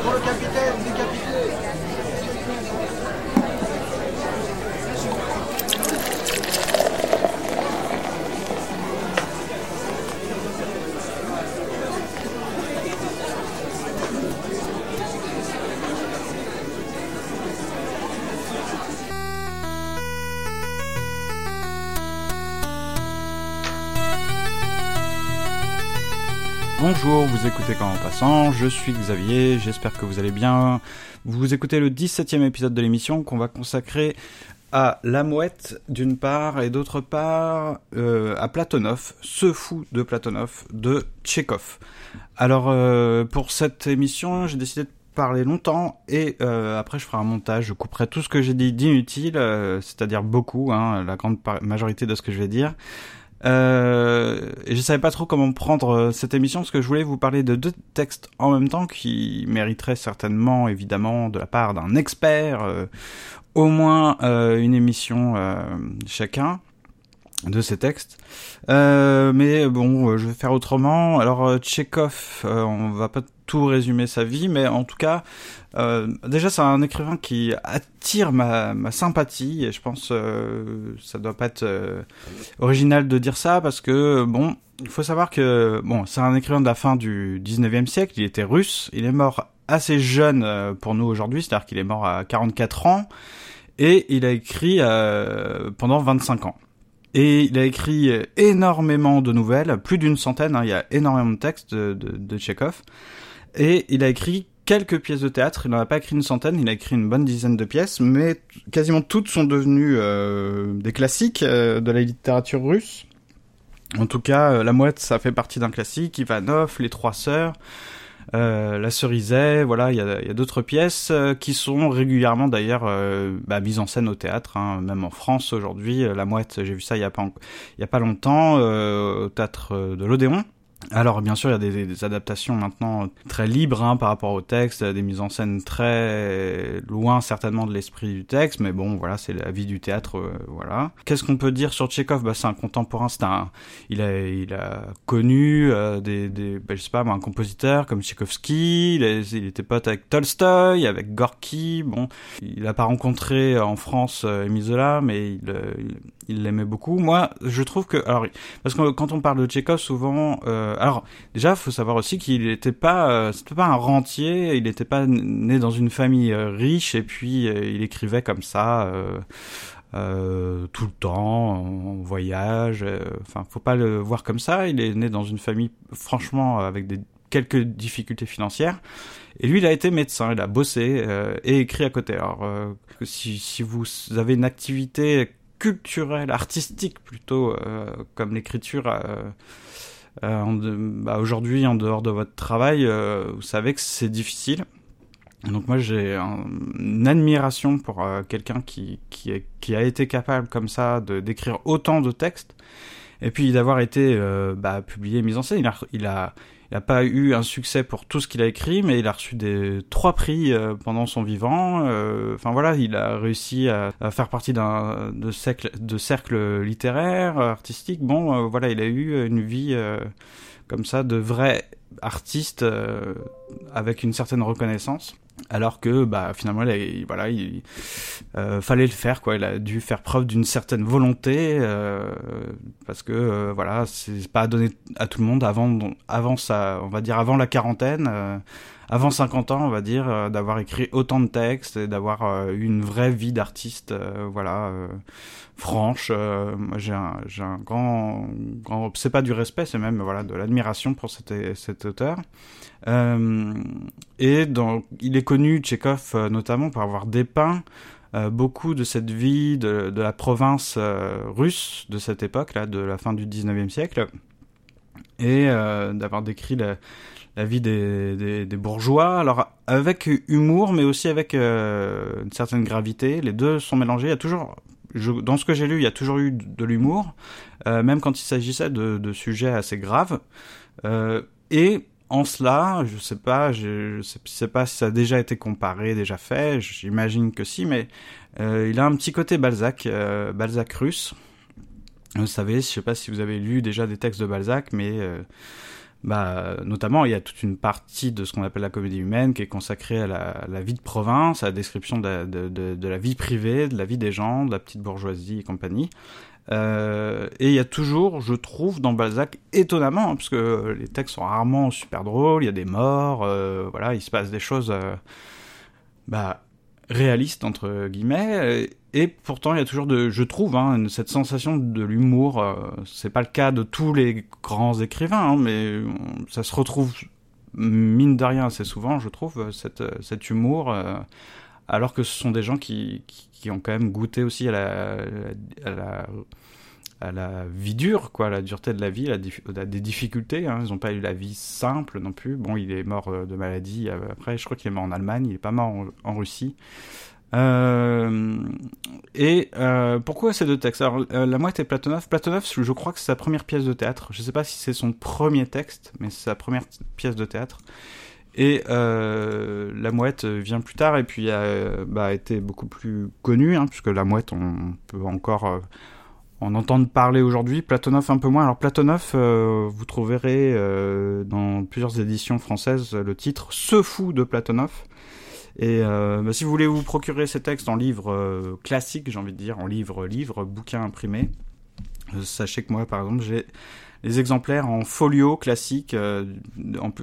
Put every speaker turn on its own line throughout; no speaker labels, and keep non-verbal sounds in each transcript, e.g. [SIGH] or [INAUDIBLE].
Pour le capitaine décapité
vous écoutez Quand en passant, je suis Xavier, j'espère que vous allez bien. Vous écoutez le 17e épisode de l'émission qu'on va consacrer à La Mouette d'une part et d'autre part euh, à Platonov, ce fou de Platonov de Tchekhov. Alors euh, pour cette émission, j'ai décidé de parler longtemps et euh, après je ferai un montage, je couperai tout ce que j'ai dit d'inutile, c'est-à-dire beaucoup, hein, la grande majorité de ce que je vais dire. Euh, je savais pas trop comment prendre euh, cette émission parce que je voulais vous parler de deux textes en même temps qui mériteraient certainement évidemment de la part d'un expert euh, au moins euh, une émission chacun de ces textes. Euh, mais bon, euh, je vais faire autrement. Alors euh, Tchekhov, euh, on va pas tout résumer sa vie, mais en tout cas, euh, déjà c'est un écrivain qui attire ma, ma sympathie et je pense euh, ça doit pas être original de dire ça parce que bon, il faut savoir que bon, c'est un écrivain de la fin du 19e siècle, il était russe, il est mort assez jeune pour nous aujourd'hui, c'est-à-dire qu'il est mort à 44 ans et il a écrit pendant 25 ans. Et il a écrit énormément de nouvelles, plus d'une centaine, hein, il y a énormément de textes de, de. Et il a écrit quelques pièces de théâtre, il n'en a pas écrit une centaine, il a écrit une bonne dizaine de pièces, mais quasiment toutes sont devenues euh, des classiques euh, de la littérature russe. En tout cas, euh, La Mouette, ça fait partie d'un classique, Ivanov, Les Trois Sœurs, euh, La Cerisay, voilà, il y a, a d'autres pièces euh, qui sont régulièrement d'ailleurs euh, bah, mises en scène au théâtre, hein, même en France aujourd'hui. euh, La Mouette, j'ai vu ça il y a pas, il y a pas longtemps euh, au théâtre de l'Odéon. Alors bien sûr, il y a des, adaptations maintenant très libres hein, par rapport au texte, des mises en scène très loin certainement de l'esprit du texte, mais bon, voilà, c'est la vie du théâtre, euh, voilà. Qu'est-ce qu'on peut dire sur Tchekhov Bah, c'est un contemporain, c'est un, il a, il a connu euh, des, bah, je sais pas, moi, un compositeur comme Tchaïkovski, il, était pote avec Tolstoï, avec Gorky, bon, il a pas rencontré en France euh, Émile Zola, mais il, euh, l'aimait beaucoup. Moi, je trouve que, alors, parce que quand on parle de Tchekhov, souvent, euh, alors déjà, faut savoir aussi qu'il n'était pas, euh, c'était pas un rentier, il n'était pas né dans une famille euh, riche et puis euh, il écrivait comme ça. euh, euh, tout le temps, en voyage. euh, Enfin, faut pas le voir comme ça. Il est né dans une famille, franchement, avec quelques difficultés financières. Et lui, il a été médecin. Il a bossé euh, et écrit à côté. Alors, euh, si, vous avez une activité culturelle, artistique plutôt, euh, comme l'écriture. Euh, bah, aujourd'hui, en dehors de votre travail, euh, vous savez que c'est difficile. Donc moi j'ai un- une admiration pour euh, quelqu'un qui, qui, a été capable comme ça de d'écrire autant de textes et puis d'avoir été bah, publié, mis en scène. Il a il a pas eu un succès pour tout ce qu'il a écrit, mais il a reçu des trois prix euh, pendant son vivant. Euh, Enfin voilà, il a réussi à, faire partie d'un de cercle de cercle littéraire, artistique. Bon, euh, voilà, il a eu une vie comme ça de vrai artiste avec une certaine reconnaissance. Alors que bah finalement il, voilà il euh, fallait le faire quoi. Il a dû faire preuve d'une certaine volonté euh, parce que euh, voilà c'est pas donné à tout le monde avant avant ça on va dire avant la quarantaine avant 50 ans on va dire euh, d'avoir écrit autant de textes et d'avoir euh, eu une vraie vie d'artiste euh, voilà franche j'ai un un grand c'est pas du respect c'est même voilà de l'admiration pour cet cet auteur. Et dans, il est connu, Tchekhov, notamment pour avoir dépeint beaucoup de cette vie de, la province russe de cette époque-là, de la fin du 19e siècle, et d'avoir décrit la, la vie des, des, des bourgeois, alors avec humour, mais aussi avec euh, une certaine gravité. Les deux sont mélangés. Il y a toujours, je, dans ce que j'ai lu, il y a toujours eu de l'humour, euh, même quand il s'agissait de, de sujets assez graves. Euh, et en cela, je sais pas, je, sais, pas si ça a déjà été comparé, déjà fait, j'imagine que si, mais euh, il a un petit côté Balzac, euh, Balzac russe. Vous savez, je sais pas si vous avez lu déjà des textes de Balzac, mais euh, bah, notamment, il y a toute une partie de ce qu'on appelle la comédie humaine qui est consacrée à la, vie de province, à la description de, la vie privée, de la vie des gens, de la petite bourgeoisie et compagnie. Euh, et il y a toujours, je trouve, dans Balzac, étonnamment, hein, parce que les textes sont rarement super drôles, il y a des morts, euh, voilà, il se passe des choses euh, bah, réalistes, entre guillemets, et pourtant il y a toujours, de, je trouve, hein, cette sensation de l'humour. c'est pas le cas de tous les grands écrivains, hein, mais ça se retrouve, mine de rien, assez souvent, je trouve, cette, cet humour, alors que ce sont des gens qui qui ont quand même goûté aussi à la, à la, vie dure, quoi, la dureté de la vie, la, des difficultés. Hein. Ils n'ont pas eu la vie simple non plus. Bon, il est mort euh, de maladie euh, après, je crois qu'il est mort en Allemagne, il est pas mort en, Russie. Euh, et euh, pourquoi ces deux textes? Alors, La Mouette et Platonov. Platonov, je crois que c'est sa première pièce de théâtre. Je ne sais pas si c'est son premier texte, mais c'est sa première pièce de théâtre. Et euh, la mouette vient plus tard et puis a bah, été beaucoup plus connue, hein, puisque la mouette, on peut encore euh, en entendre parler aujourd'hui. Platonov un peu moins. Alors Platonov, euh, vous trouverez euh, dans plusieurs éditions françaises le titre Ce fou de Platonov. Et bah, si vous voulez vous procurer ces textes en livre classique, j'ai envie de dire, en livre, livre, bouquin imprimé, sachez que moi, par exemple, j'ai les exemplaires en folio classique, euh,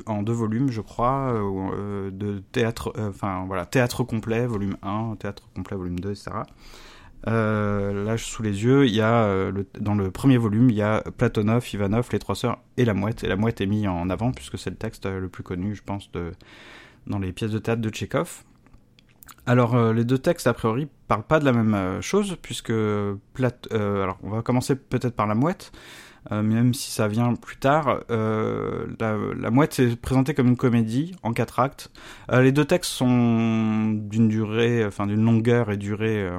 en, deux volumes, je crois, euh, euh, de théâtre, enfin voilà, théâtre complet, volume 1, théâtre complet, volume 2, etc. là, sous les yeux, il y a dans le premier volume, il y a Platonov, Ivanov, les trois sœurs et la mouette. Et la mouette est mise en avant puisque c'est le texte le plus connu, je pense, de, dans les pièces de théâtre de Tchekhov. Alors, les deux textes, a priori, parlent pas de la même chose, puisque... Plat alors, on va commencer peut-être par la mouette. Euh, même si ça vient plus tard. Euh, la, mouette est présentée comme une comédie en quatre actes. Euh, les deux textes sont d'une durée, enfin d'une longueur et durée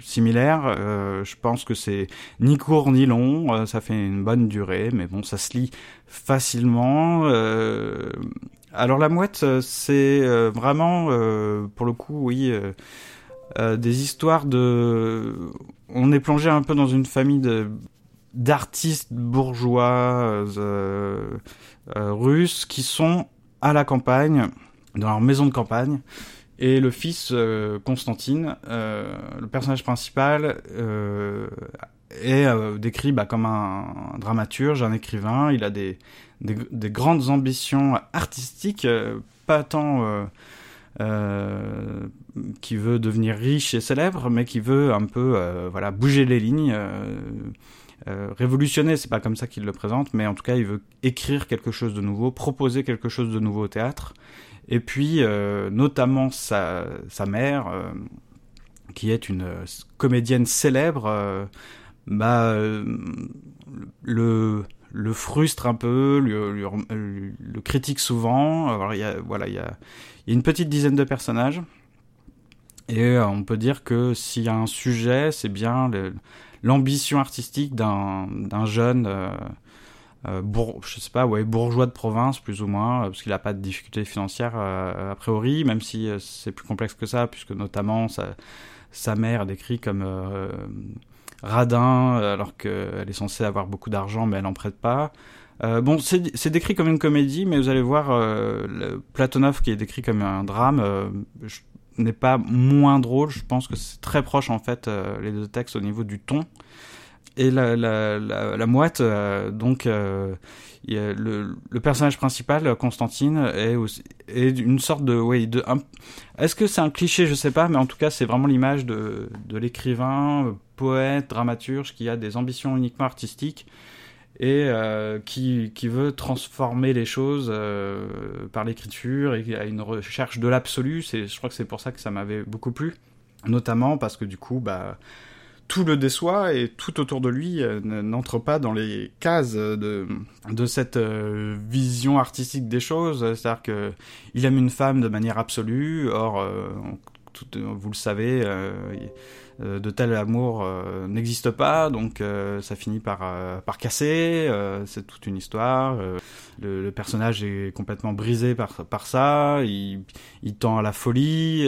similaire. je pense que c'est ni court ni long. ça fait une bonne durée, mais bon, ça se lit facilement. alors la mouette, c'est vraiment, pour le coup, oui. des histoires de on est plongé un peu dans une famille de d'artistes bourgeois euh, euh, russes qui sont à la campagne, dans leur maison de campagne. Et le fils, euh, Constantine, le personnage principal, est décrit bah, comme un, dramaturge, un écrivain. Il a des, des, grandes ambitions artistiques, pas tant qui veut devenir riche et célèbre, mais qui veut un peu bouger les lignes euh, révolutionner, c'est pas comme ça qu'il le présente, mais en tout cas, il veut écrire quelque chose de nouveau, proposer quelque chose de nouveau au théâtre. Et puis, euh, notamment sa, mère, euh, qui est une comédienne célèbre, bah, le, frustre un peu, le, critique souvent. Alors, y a, voilà, il y a, y a une petite dizaine de personnages. Et on peut dire que s'il y a un sujet, c'est bien le, l'ambition artistique d'un jeune, euh, euh, je sais pas, ouais, bourgeois de province plus ou moins, parce qu'il n'a pas de difficultés financières euh, a priori, même si c'est plus complexe que ça, puisque notamment sa, mère est comme radin, alors qu'elle est censée avoir beaucoup d'argent, mais elle n'en prête pas. bon, c'est décrit comme une comédie, mais vous allez voir Platonov qui est décrit comme un drame. N'est pas moins drôle. Je pense que c'est très proche en fait euh, les deux textes au niveau du ton. Et la, la, mouette, euh, donc euh, le, personnage principal, Constantine, est, est une sorte de, oui, de, est-ce que c'est un cliché, je sais pas, mais en tout cas c'est vraiment l'image de, de l'écrivain, poète, dramaturge qui a des ambitions uniquement artistiques et euh, qui, qui, veut transformer les choses euh, par l'écriture et a une recherche de l'absolu. Je crois que c'est pour ça que ça m'avait beaucoup plu, notamment parce que du coup, bah, tout le déçoit et tout autour de lui euh, n'entre pas dans les cases de, de cette vision artistique des choses. C'est-à-dire que il aime une femme de manière absolue, or, vous le savez, de tel amour euh, n'existe pas, donc euh, ça finit par, par casser, c'est toute une histoire. Le, personnage est complètement brisé par, par ça, il, tend à la folie.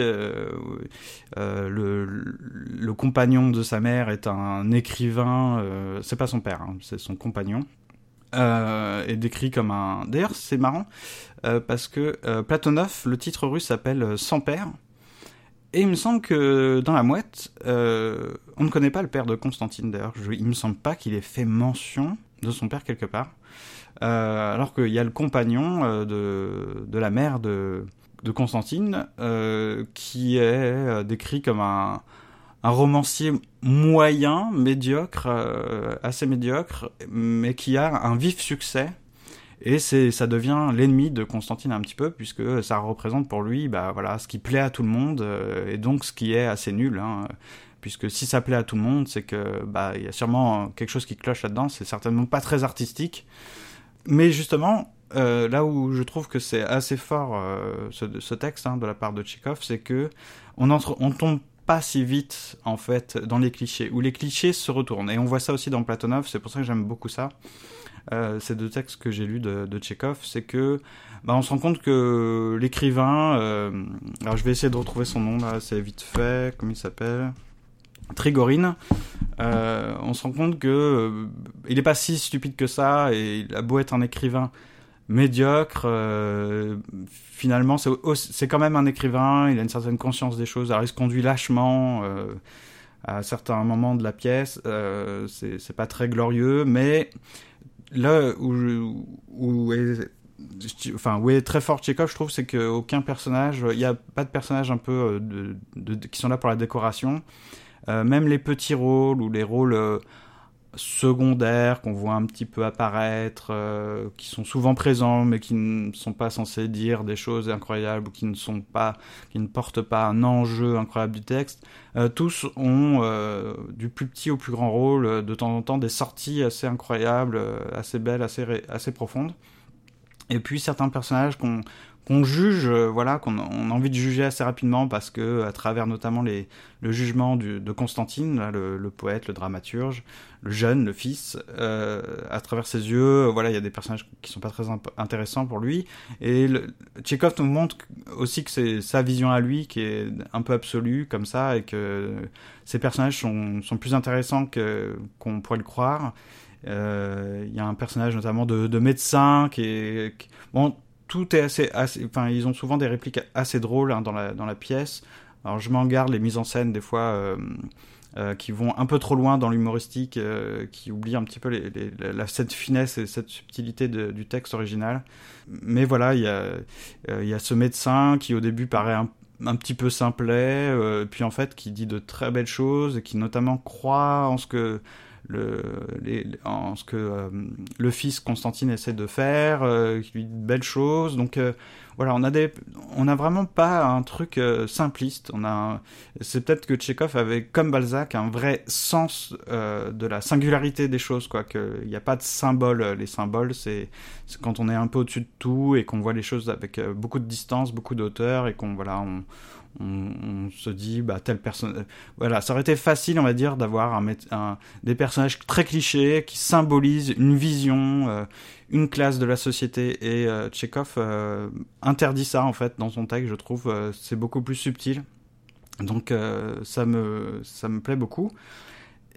Le, compagnon de sa mère est un écrivain, c'est pas son père, hein, c'est son compagnon. euh, est décrit comme un. D'ailleurs, c'est marrant euh, parce que euh, Platonov, le titre russe s'appelle euh, Sans père. Et il me semble que dans la mouette, euh, on ne connaît pas le père de Constantine d'ailleurs. Il me semble pas qu'il ait fait mention de son père quelque part. Euh, alors qu'il y a le compagnon euh, de, de la mère de, de Constantine euh, qui est décrit comme un, un romancier moyen, médiocre, assez médiocre, mais qui a un vif succès. Et c'est, ça devient l'ennemi de Constantine un petit peu, puisque ça représente pour lui, bah voilà, ce qui plaît à tout le monde, euh, et donc ce qui est assez nul. Hein, puisque si ça plaît à tout le monde, c'est que bah il y a sûrement quelque chose qui cloche là-dedans. C'est certainement pas très artistique. Mais justement, euh, là où je trouve que c'est assez fort euh, ce, texte hein, de la part de Tchekhov, c'est que on entre, on tombe pas si vite en fait dans les clichés, où les clichés se retournent. Et on voit ça aussi dans Platonov. C'est pour ça que j'aime beaucoup ça. Euh, ces deux textes que j'ai lus de, de Tchekhov, c'est que bah, on se rend compte que l'écrivain, euh, alors je vais essayer de retrouver son nom là, c'est vite fait, comment il s'appelle? Trigorine. Euh, on se rend compte que il est pas si stupide que ça et il a beau être un écrivain médiocre, euh, finalement c'est quand même un écrivain, il a une certaine conscience des choses, il se conduit lâchement euh, à certains moments de la pièce, euh, c'est pas très glorieux, mais là où, où est enfin où est très fort Tchekhov je trouve c'est qu'aucun personnage il n'y a pas de personnage un peu euh, de- de- qui sont là pour la décoration. Euh, même les petits rôles ou les rôles euh, secondaires qu'on voit un petit peu apparaître euh, qui sont souvent présents mais qui ne sont pas censés dire des choses incroyables ou qui ne sont pas qui ne portent pas un enjeu incroyable du texte. Euh, tous ont euh, du plus petit au plus grand rôle de temps en temps des sorties assez incroyables assez belles assez assez profondes. Et puis certains personnages qu'on qu'on juge, euh, voilà, qu'on on a envie de juger assez rapidement parce que à travers notamment les, le jugement du, de Constantine, là, le, le poète, le dramaturge, le jeune, le fils, euh, à travers ses yeux, voilà, il y a des personnages qui sont pas très intéressants pour lui. Et le, Tchekhov nous montre aussi que c'est sa vision à lui qui est un peu absolue comme ça et que ces personnages sont, sont plus intéressants que qu'on pourrait le croire. Euh, Il y a un personnage notamment de, de médecin qui est bon tout est assez, assez enfin ils ont souvent des répliques assez drôles hein, dans la dans la pièce. Alors je m'en garde les mises en scène des fois euh, euh, qui vont un peu trop loin dans l'humoristique euh, qui oublient un petit peu les, les- la, cette finesse et cette subtilité de- du texte original. Mais voilà il y a euh, il y a ce médecin qui au début paraît un un petit peu simplet, euh, puis en fait qui dit de très belles choses et qui notamment croit en ce que le, les, en ce que euh, le fils Constantine essaie de faire, euh, qui lui dit de belles choses. Donc euh, voilà, on a des, on a vraiment pas un truc euh, simpliste. On a, c'est peut-être que Tchekhov avait, comme Balzac, un vrai sens euh, de la singularité des choses, quoi. Qu'il n'y a pas de symbole. Les symboles, c'est, c'est quand on est un peu au-dessus de tout et qu'on voit les choses avec euh, beaucoup de distance, beaucoup d'auteur et qu'on voilà, on, on, se dit bah telle personne voilà ça aurait été facile on va dire d'avoir des personnages très clichés qui symbolisent une vision euh, une classe de la société et euh, euh, interdit ça en fait dans son texte je trouve euh, c'est beaucoup plus subtil. Donc euh, ça me ça me plaît beaucoup.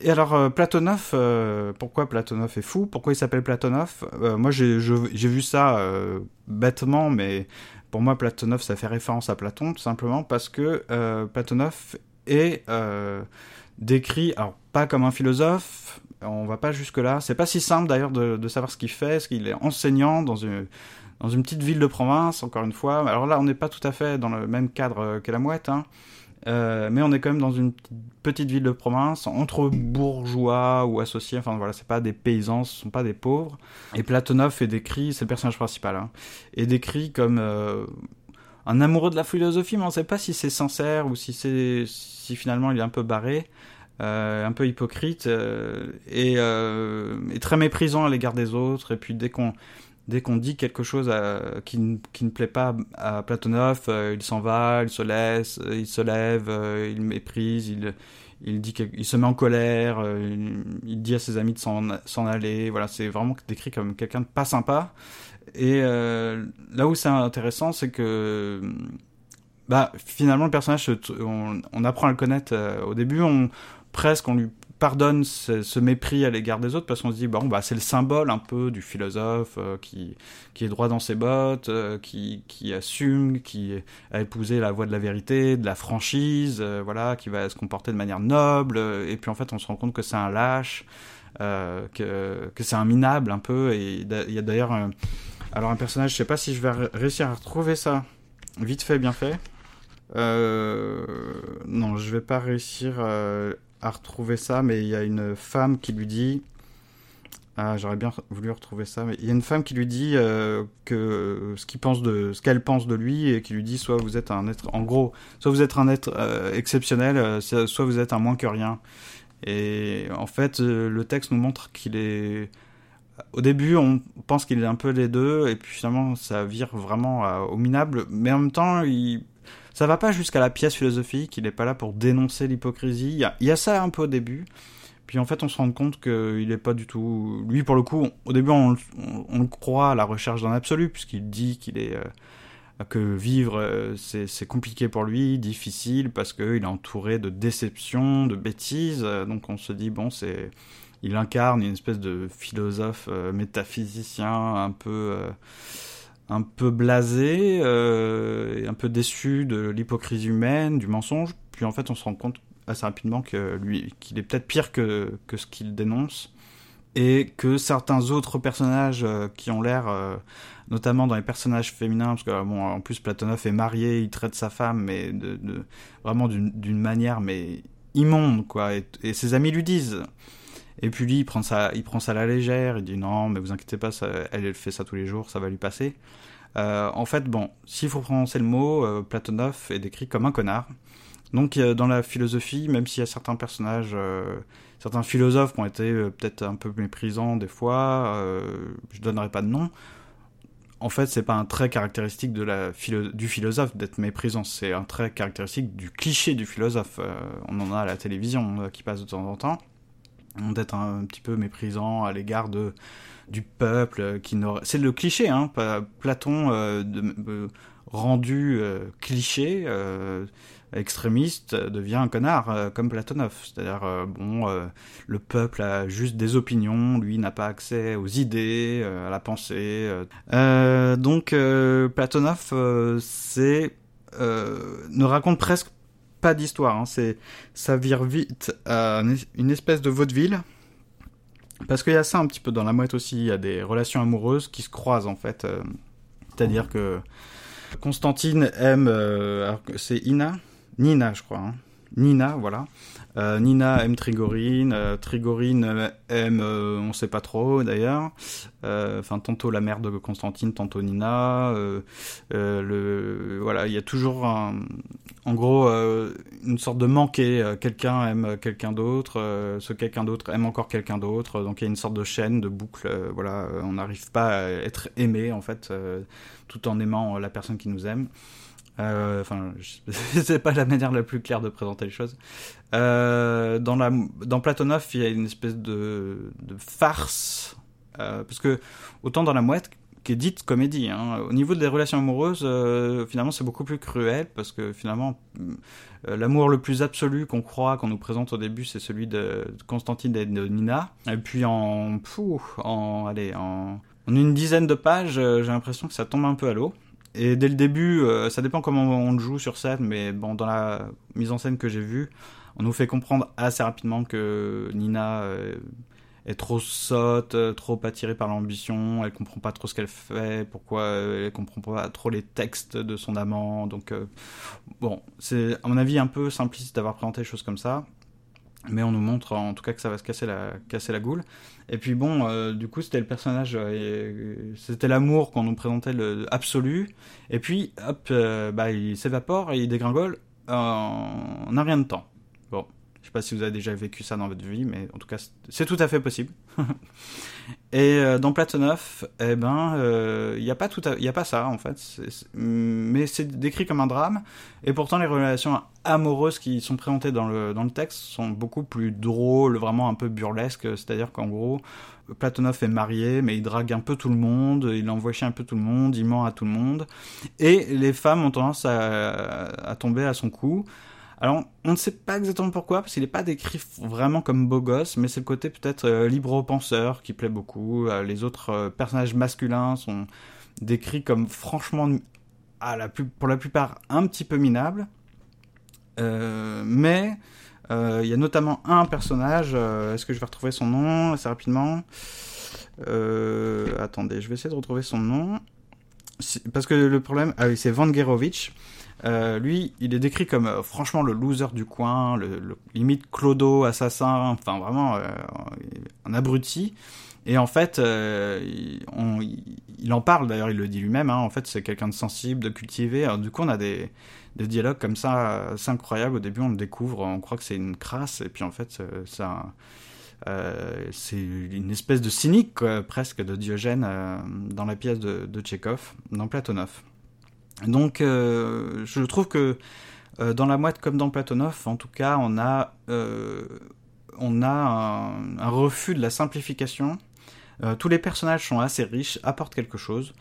Et alors euh, Platonov, euh, pourquoi Platonov est fou? Pourquoi il s'appelle Platonov? Euh, Moi j'ai vu ça euh, bêtement, mais pour moi Platonov ça fait référence à Platon tout simplement parce que euh, Platonov est euh, décrit, alors pas comme un philosophe, on va pas jusque là. C'est pas si simple d'ailleurs de, savoir ce qu'il fait, parce qu'il est enseignant dans une dans une petite ville de province, encore une fois. Alors là, on n'est pas tout à fait dans le même cadre que la mouette, hein. Euh, mais on est quand même dans une petite- ville de province, entre bourgeois ou associés, enfin voilà, c'est pas des paysans, ce sont pas des pauvres. Et Platonov est décrit, c'est le personnage principal, hein, est décrit comme euh, un amoureux de la philosophie, mais on sait pas si c'est sincère ou si c'est si finalement il est un peu barré. euh, un peu hypocrite euh, et, euh, et très méprisant à l'égard des autres. Et puis dès qu'on dès qu'on dit quelque chose qui, ne- qui ne plaît pas à Platonov, euh, il s'en va, il se laisse, euh, il se lève, euh, il méprise, il, il, se met en colère, il, dit à ses amis de s'en aller. Voilà, c'est vraiment décrit comme quelqu'un de pas sympa. Et là où c'est intéressant, c'est que bah, finalement, le personnage, on, on apprend à le connaître au début, on, presque on lui pardonne ce, mépris à l'égard des autres parce qu'on se dit bon bah c'est le symbole un peu du philosophe euh, qui qui est droit dans ses bottes, euh, qui qui assume, qui a épousé la voie de la vérité, de la franchise, euh, voilà, qui va se comporter de manière noble. et puis en fait on se rend compte que c'est un lâche, que que c'est un minable un peu. Et il y a d'ailleurs alors un personnage, je sais pas si je vais réussir à retrouver ça vite fait, bien fait. non, je vais pas réussir à retrouver ça, mais il y a une femme qui lui dit. Ah, j'aurais bien voulu retrouver ça, mais il y a une femme qui lui dit euh, que ce qu'il pense de, ce qu'elle pense de lui et qui lui dit soit vous êtes un être, en gros, soit vous êtes un être euh, exceptionnel, euh, soit vous êtes un moins que rien. Et en fait, le texte nous montre qu'il est. Au début, on pense qu'il est un peu les deux, et puis finalement, ça vire vraiment au minable. Mais en même temps, il ça va pas jusqu'à la pièce philosophique, il n'est pas là pour dénoncer l'hypocrisie. Il y, a, ça un peu au début. Puis en fait, on se rend compte qu'il n'est pas du tout. Lui, pour le coup, au début, on, le croit à la recherche d'un absolu, puisqu'il dit qu'il est. Euh, que vivre, euh, c'est compliqué pour lui, difficile, parce qu'il est entouré de déceptions, de bêtises. Donc on se dit, bon, c'est. Il incarne une espèce de philosophe euh, métaphysicien un peu un peu blasé euh, un peu déçu de l'hypocrisie humaine, du mensonge. Puis en fait, on se rend compte assez rapidement que lui, qu'il est peut-être pire que, ce qu'il dénonce et que certains autres personnages euh, qui ont l'air, euh, notamment dans les personnages féminins, parce que bon, en plus Platonov est marié, il traite sa femme, mais de, de vraiment d'une manière mais immonde quoi. et, ses amis lui disent et puis lui, il prend ça, il prend ça à la légère. Il dit non, mais vous inquiétez pas, elle, fait ça tous les jours, ça va lui passer. Euh, en fait, bon, s'il faut prononcer le mot, euh, Platonov est décrit comme un connard. Donc, dans la philosophie, même s'il y a certains personnages, euh, certains philosophes qui ont été peut-être un peu méprisants des fois, je donnerai pas de nom. En fait, c'est pas un trait caractéristique de la du philosophe d'être méprisant, c'est un trait caractéristique du cliché du philosophe. on en a à la télévision qui passe de temps en temps d'être un, petit peu méprisant à l'égard de du peuple qui n'aurait c'est le cliché hein Platon euh, euh, rendu euh, cliché extrémiste devient un connard comme Platonov. C'est-à-dire bon le peuple a juste des opinions lui n'a pas accès aux idées à la pensée donc Platonov c'est ne raconte presque pas d'histoire. Hein. C'est, ça vire vite à une espèce de vaudeville. Parce qu'il y a ça un petit peu dans la mouette aussi. Il y a des relations amoureuses qui se croisent en fait. Euh. C'est-à-dire que Constantine aime. Euh, c'est Ina Nina, je crois. Hein. Nina, voilà. Euh, Nina aime Trigorine, euh, Trigorine aime, euh, on sait pas trop d'ailleurs. Enfin, tantôt la mère de Constantine, tantôt Nina. voilà, il y a toujours, en gros, une sorte de manqué. quelqu'un aime quelqu'un d'autre, ce quelqu'un d'autre aime encore quelqu'un d'autre. Donc il y a une sorte de chaîne, de boucle. voilà, on n'arrive pas à être aimé en fait, tout en aimant la personne qui nous aime. Euh, enfin, [LAUGHS] c'est pas la manière la plus claire de présenter les choses. Euh, dans, la, dans Platonov, il y a une espèce de, farce. Euh, parce que, autant dans La Mouette, qui est dite comédie, hein, au niveau des relations amoureuses, finalement, c'est beaucoup plus cruel. Parce que, finalement, l'amour le plus absolu qu'on croit, qu'on nous présente au début, c'est celui de Constantine et de Nina. Et puis, en. allez, en une dizaine de pages, j'ai l'impression que ça tombe un peu à l'eau. Et dès le début, euh, ça dépend comment on joue sur scène, mais bon, dans la mise en scène que j'ai vue, on nous fait comprendre assez rapidement que Nina euh, est trop sotte, euh, trop attirée par l'ambition, elle comprend pas trop ce qu'elle fait, pourquoi elle comprend pas trop les textes de son amant. Donc, bon, c'est à mon avis un peu simpliste d'avoir présenté les choses comme ça mais on nous montre en tout cas que ça va se casser la, casser la goule. Et puis bon, euh, du coup, c'était le personnage, euh, c'était l'amour qu'on nous présentait le absolu. Et puis, hop, euh, bah, il s'évapore et il dégringole en un rien de temps. Je sais pas si vous avez déjà vécu ça dans votre vie, mais en tout cas, c'est tout à fait possible. [LAUGHS] Et euh, dans Platonov, eh ben, il euh, n'y a pas tout, il a pas ça en fait. mais c'est décrit comme un drame. Et pourtant, les relations amoureuses qui sont présentées dans le dans le texte sont beaucoup plus drôles, vraiment un peu burlesques. C'est-à-dire qu'en gros, Platonov est marié, mais il drague un peu tout le monde, il envoie chier un peu tout le monde, il ment à tout le monde. Et les femmes ont tendance à, à tomber à son cou Alors, on ne sait pas exactement pourquoi, parce qu'il n'est pas décrit vraiment comme beau gosse, mais c'est le côté peut-être euh, libre-penseur qui plaît beaucoup. Euh, les autres euh, personnages masculins sont décrits comme franchement, pour la plupart, un petit peu minables. mais il y a notamment un personnage, est-ce que je vais retrouver son nom assez rapidement? Attendez, je vais essayer de retrouver son nom. Parce que le problème, ah oui, c'est Van Gerovich. Euh, lui, il est décrit comme euh, franchement le loser du coin, le, limite clodo, assassin, enfin vraiment euh, un abruti. Et en fait, il, en parle d'ailleurs, il le dit lui-même. Hein, en fait, c'est quelqu'un de sensible, de cultivé. Du coup, on a des, dialogues comme ça, c'est incroyable. Au début, on le découvre, on croit que c'est une crasse, et puis en fait, ça. c'est une espèce de cynique presque de Diogène dans la pièce de, de Tchekhov, dans Platonov. Donc, euh, je trouve que euh, dans la moite comme dans Platonov, en tout cas, on a, euh, un, refus de la simplification. tous les personnages sont assez riches, apportent quelque chose.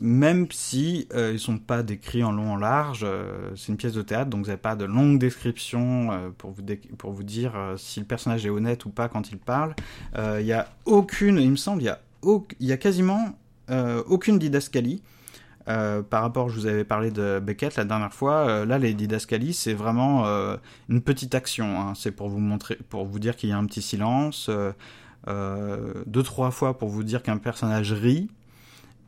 même si ils sont pas décrits en long en large, c'est une pièce de théâtre, donc vous n'avez pas de longue description pour vous dire si le personnage est honnête ou pas quand il parle. Il y a aucune, il me semble, il y a, a quasiment aucune didascalie. Euh, par rapport, je vous avais parlé de Beckett la dernière fois. Euh, là, les didascalies, c'est vraiment euh, une petite action. Hein. C'est pour vous montrer, pour vous dire qu'il y a un petit silence. deux trois fois pour vous dire qu'un personnage rit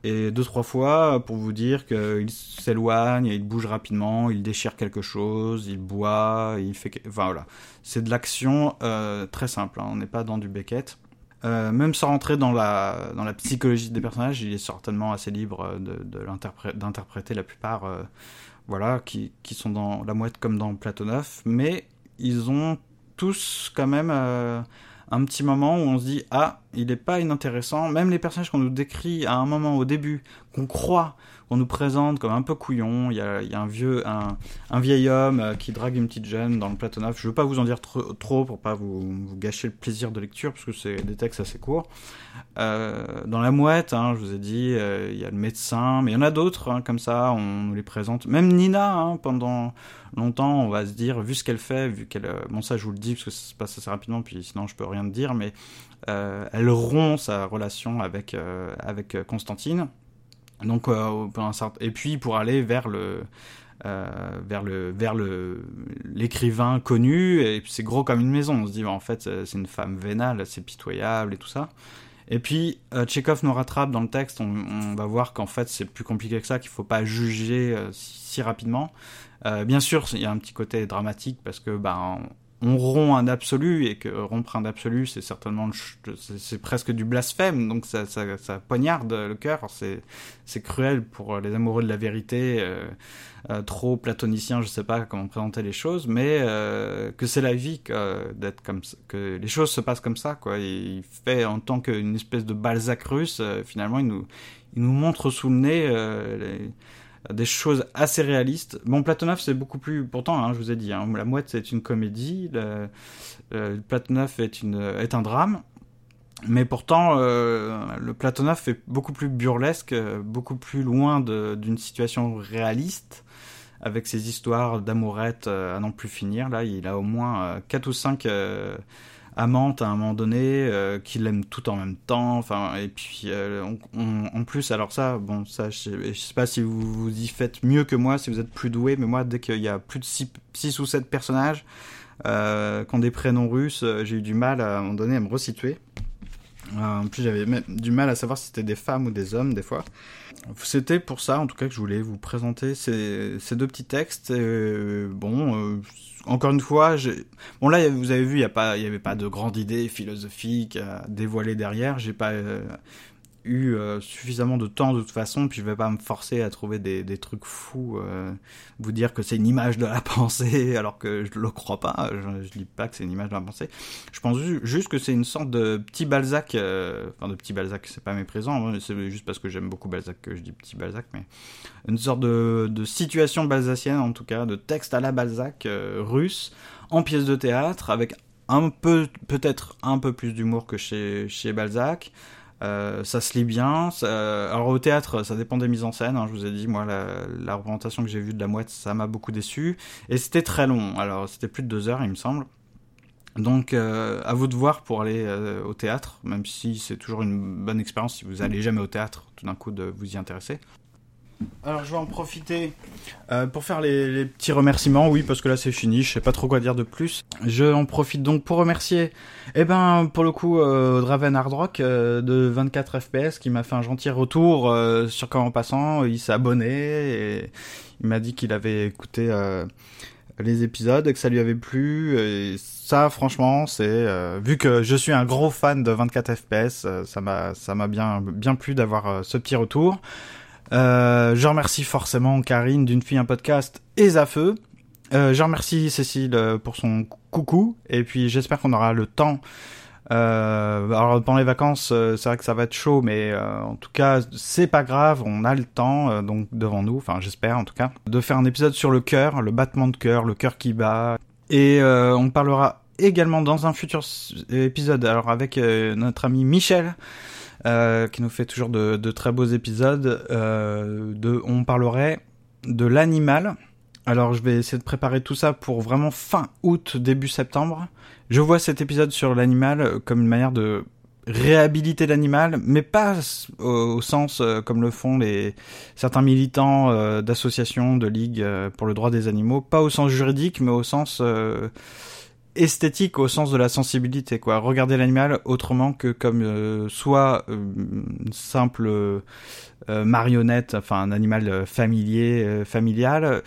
et deux trois fois pour vous dire qu'il s'éloigne, il bouge rapidement, il déchire quelque chose, il boit, il fait. Enfin voilà, c'est de l'action très simple. Hein. On n'est pas dans du Beckett. Euh, même sans rentrer dans la, dans la psychologie des personnages, il est certainement assez libre d'interpréter la plupart, euh, voilà, qui, sont dans la mouette comme dans Platonov, mais ils ont tous quand même euh, un petit moment où on se dit ah il n'est pas inintéressant. Même les personnages qu'on nous décrit à un moment au début qu'on croit on nous présente comme un peu couillon. Il y a, un vieux, un, vieil homme euh, qui drague une petite jeune dans le Platonov. Je veux pas vous en dire trop, trop pour pas vous, vous, gâcher le plaisir de lecture parce que c'est des textes assez courts. Euh, dans la mouette, hein, je vous ai dit, euh, il y a le médecin, mais il y en a d'autres hein, comme ça. On nous les présente. Même Nina, hein, pendant longtemps, on va se dire, vu ce qu'elle fait, vu qu'elle, bon ça je vous le dis parce que ça se passe assez rapidement, puis sinon je peux rien te dire, mais elle rompt sa relation avec avec Constantine donc, euh, et puis pour aller vers le euh, vers le vers le l'écrivain connu et c'est gros comme une maison. On se dit en fait c'est une femme vénale, c'est pitoyable et tout ça. Et puis euh, nous rattrape dans le texte. On, va voir qu'en fait c'est plus compliqué que ça, qu'il faut pas juger si, rapidement. bien sûr, il y a un petit côté dramatique parce que bah on rompt un absolu et que rompre un absolu c'est certainement c'est presque du blasphème. Donc ça, ça, ça poignarde le cœur. C'est c'est cruel pour les amoureux de la vérité euh, euh, trop platoniciens je sais pas comment présenter les choses mais euh, que c'est la vie d'être comme ça, que les choses se passent comme ça quoi. Il fait en tant qu'une espèce de Balzac russe finalement il nous il nous montre sous le nez les des choses assez réalistes. Bon, Platonov, c'est beaucoup plus. Pourtant, hein, je vous ai dit, hein, La Mouette, c'est une comédie. Le, Platonov est, une, est un drame. Mais pourtant, euh, le Platonov est beaucoup plus burlesque, beaucoup plus loin d'une situation réaliste, avec ses histoires d'amourettes euh, à n'en plus finir. Là, il a au moins 4 euh, ou 5 amante à un moment donné, euh, qui l'aime tout en même temps. Enfin, et puis euh, en plus, alors ça, bon, ça, je, sais pas si vous vous y faites mieux que moi, si vous êtes plus doué, mais moi, dès qu'il y a plus de 6 ou 7 personnages euh, qui ont des prénoms russes, j'ai eu du mal à, un moment donné à me resituer. En plus, j'avais du mal à savoir si c'était des femmes ou des hommes, des fois. C'était pour ça, en tout cas, que je voulais vous présenter ces, deux petits textes. bon, encore une fois, bon là vous avez vu, il n'y avait pas de grande idée philosophique à dévoiler derrière. J'ai pas euh, eu euh, suffisamment de temps de toute façon, puis je vais pas me forcer à trouver des, des trucs fous, euh, vous dire que c'est une image de la [LAUGHS] pensée, alors que je le crois pas, je, je dis pas que c'est une image de la pensée. Je pense juste que c'est une sorte de petit Balzac, euh, enfin de petit Balzac, c'est pas méprisant, hein, c'est juste parce que j'aime beaucoup Balzac que je dis petit Balzac, mais une sorte de, de situation balzacienne en tout cas, de texte à la Balzac russe, en pièce de théâtre, avec un peu, peut-être un peu plus d'humour que chez, chez Balzac, Euh, ça se lit bien. Alors au théâtre, ça dépend des mises en scène. Hein, je vous ai dit, moi, la, la représentation que j'ai vue de la mouette, ça m'a beaucoup déçu. Et c'était très long. Alors c'était plus de deux heures, il me semble. Donc euh, à vous de voir pour aller euh, au théâtre, même si c'est toujours une bonne expérience si vous allez jamais au théâtre, tout d'un coup de vous y intéresser. Alors je vais en profiter euh, pour faire les, petits remerciements, oui, parce que là c'est fini, je sais pas trop quoi dire de plus. Je en profite donc pour remercier, eh ben pour le coup, euh, Draven Hard Rock euh, de 24 FPS qui m'a fait un gentil retour sur Comment Passant, il s'est abonné et il m'a dit qu'il avait écouté les épisodes et que ça lui avait plu. Et ça, franchement, c'est vu que je suis un gros fan de 24 FPS, ça m'a bien plu d'avoir ce petit retour. Euh, je remercie forcément Karine d'une fille un podcast et Zafeu. Euh, je remercie Cécile pour son coucou et puis j'espère qu'on aura le temps. Euh, alors pendant les vacances, c'est vrai que ça va être chaud, mais en tout cas c'est pas grave, on a le temps donc devant nous, enfin j'espère en tout cas, de faire un épisode sur le cœur, le battement de cœur, le cœur qui bat, et on parlera également dans un futur épisode, alors avec notre ami Michel. Euh, qui nous fait toujours de, très beaux épisodes. Euh, on parlerait de l'animal. Alors je vais essayer de préparer tout ça pour vraiment fin août, début septembre. Je vois cet épisode sur l'animal comme une manière de réhabiliter l'animal, mais pas au, sens euh, comme le font certains militants d'associations, de ligues pour le droit des animaux, pas au sens juridique, mais au sens esthétique au sens de la sensibilité quoi. Regarder l'animal autrement que comme euh, soit euh, une simple euh, marionnette enfin un animal familier familial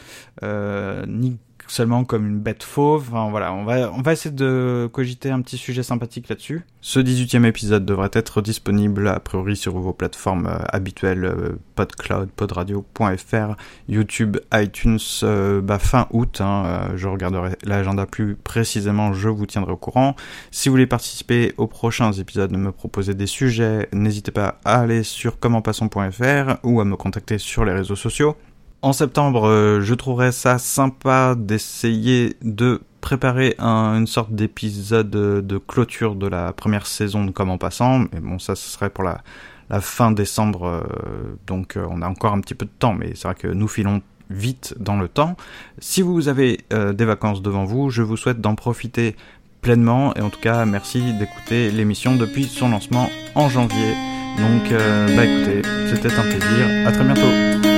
ni seulement comme une bête fauve. Enfin, voilà, on va, on va essayer de cogiter un petit sujet sympathique là-dessus. Ce 18e épisode devrait être disponible a priori sur vos plateformes euh, habituelles euh, PodCloud, PodRadio.fr, YouTube, iTunes, euh, bah, fin août. Hein, je regarderai l'agenda plus précisément, je vous tiendrai au courant. Si vous voulez participer aux prochains épisodes, me proposer des sujets, n'hésitez pas à aller sur commentpassons.fr ou à me contacter sur les réseaux sociaux. En septembre, euh, je trouverais ça sympa d'essayer de préparer un, une sorte d'épisode de, de, clôture de la première saison de Comme en passant. Mais bon, ça, ce serait pour la, fin décembre. Euh, donc, euh, on a encore un petit peu de temps. Mais c'est vrai que nous filons vite dans le temps. Si vous avez euh, des vacances devant vous, je vous souhaite d'en profiter pleinement. Et en tout cas, merci d'écouter l'émission depuis son lancement en janvier. Donc, euh, bah écoutez, c'était un plaisir. À très bientôt.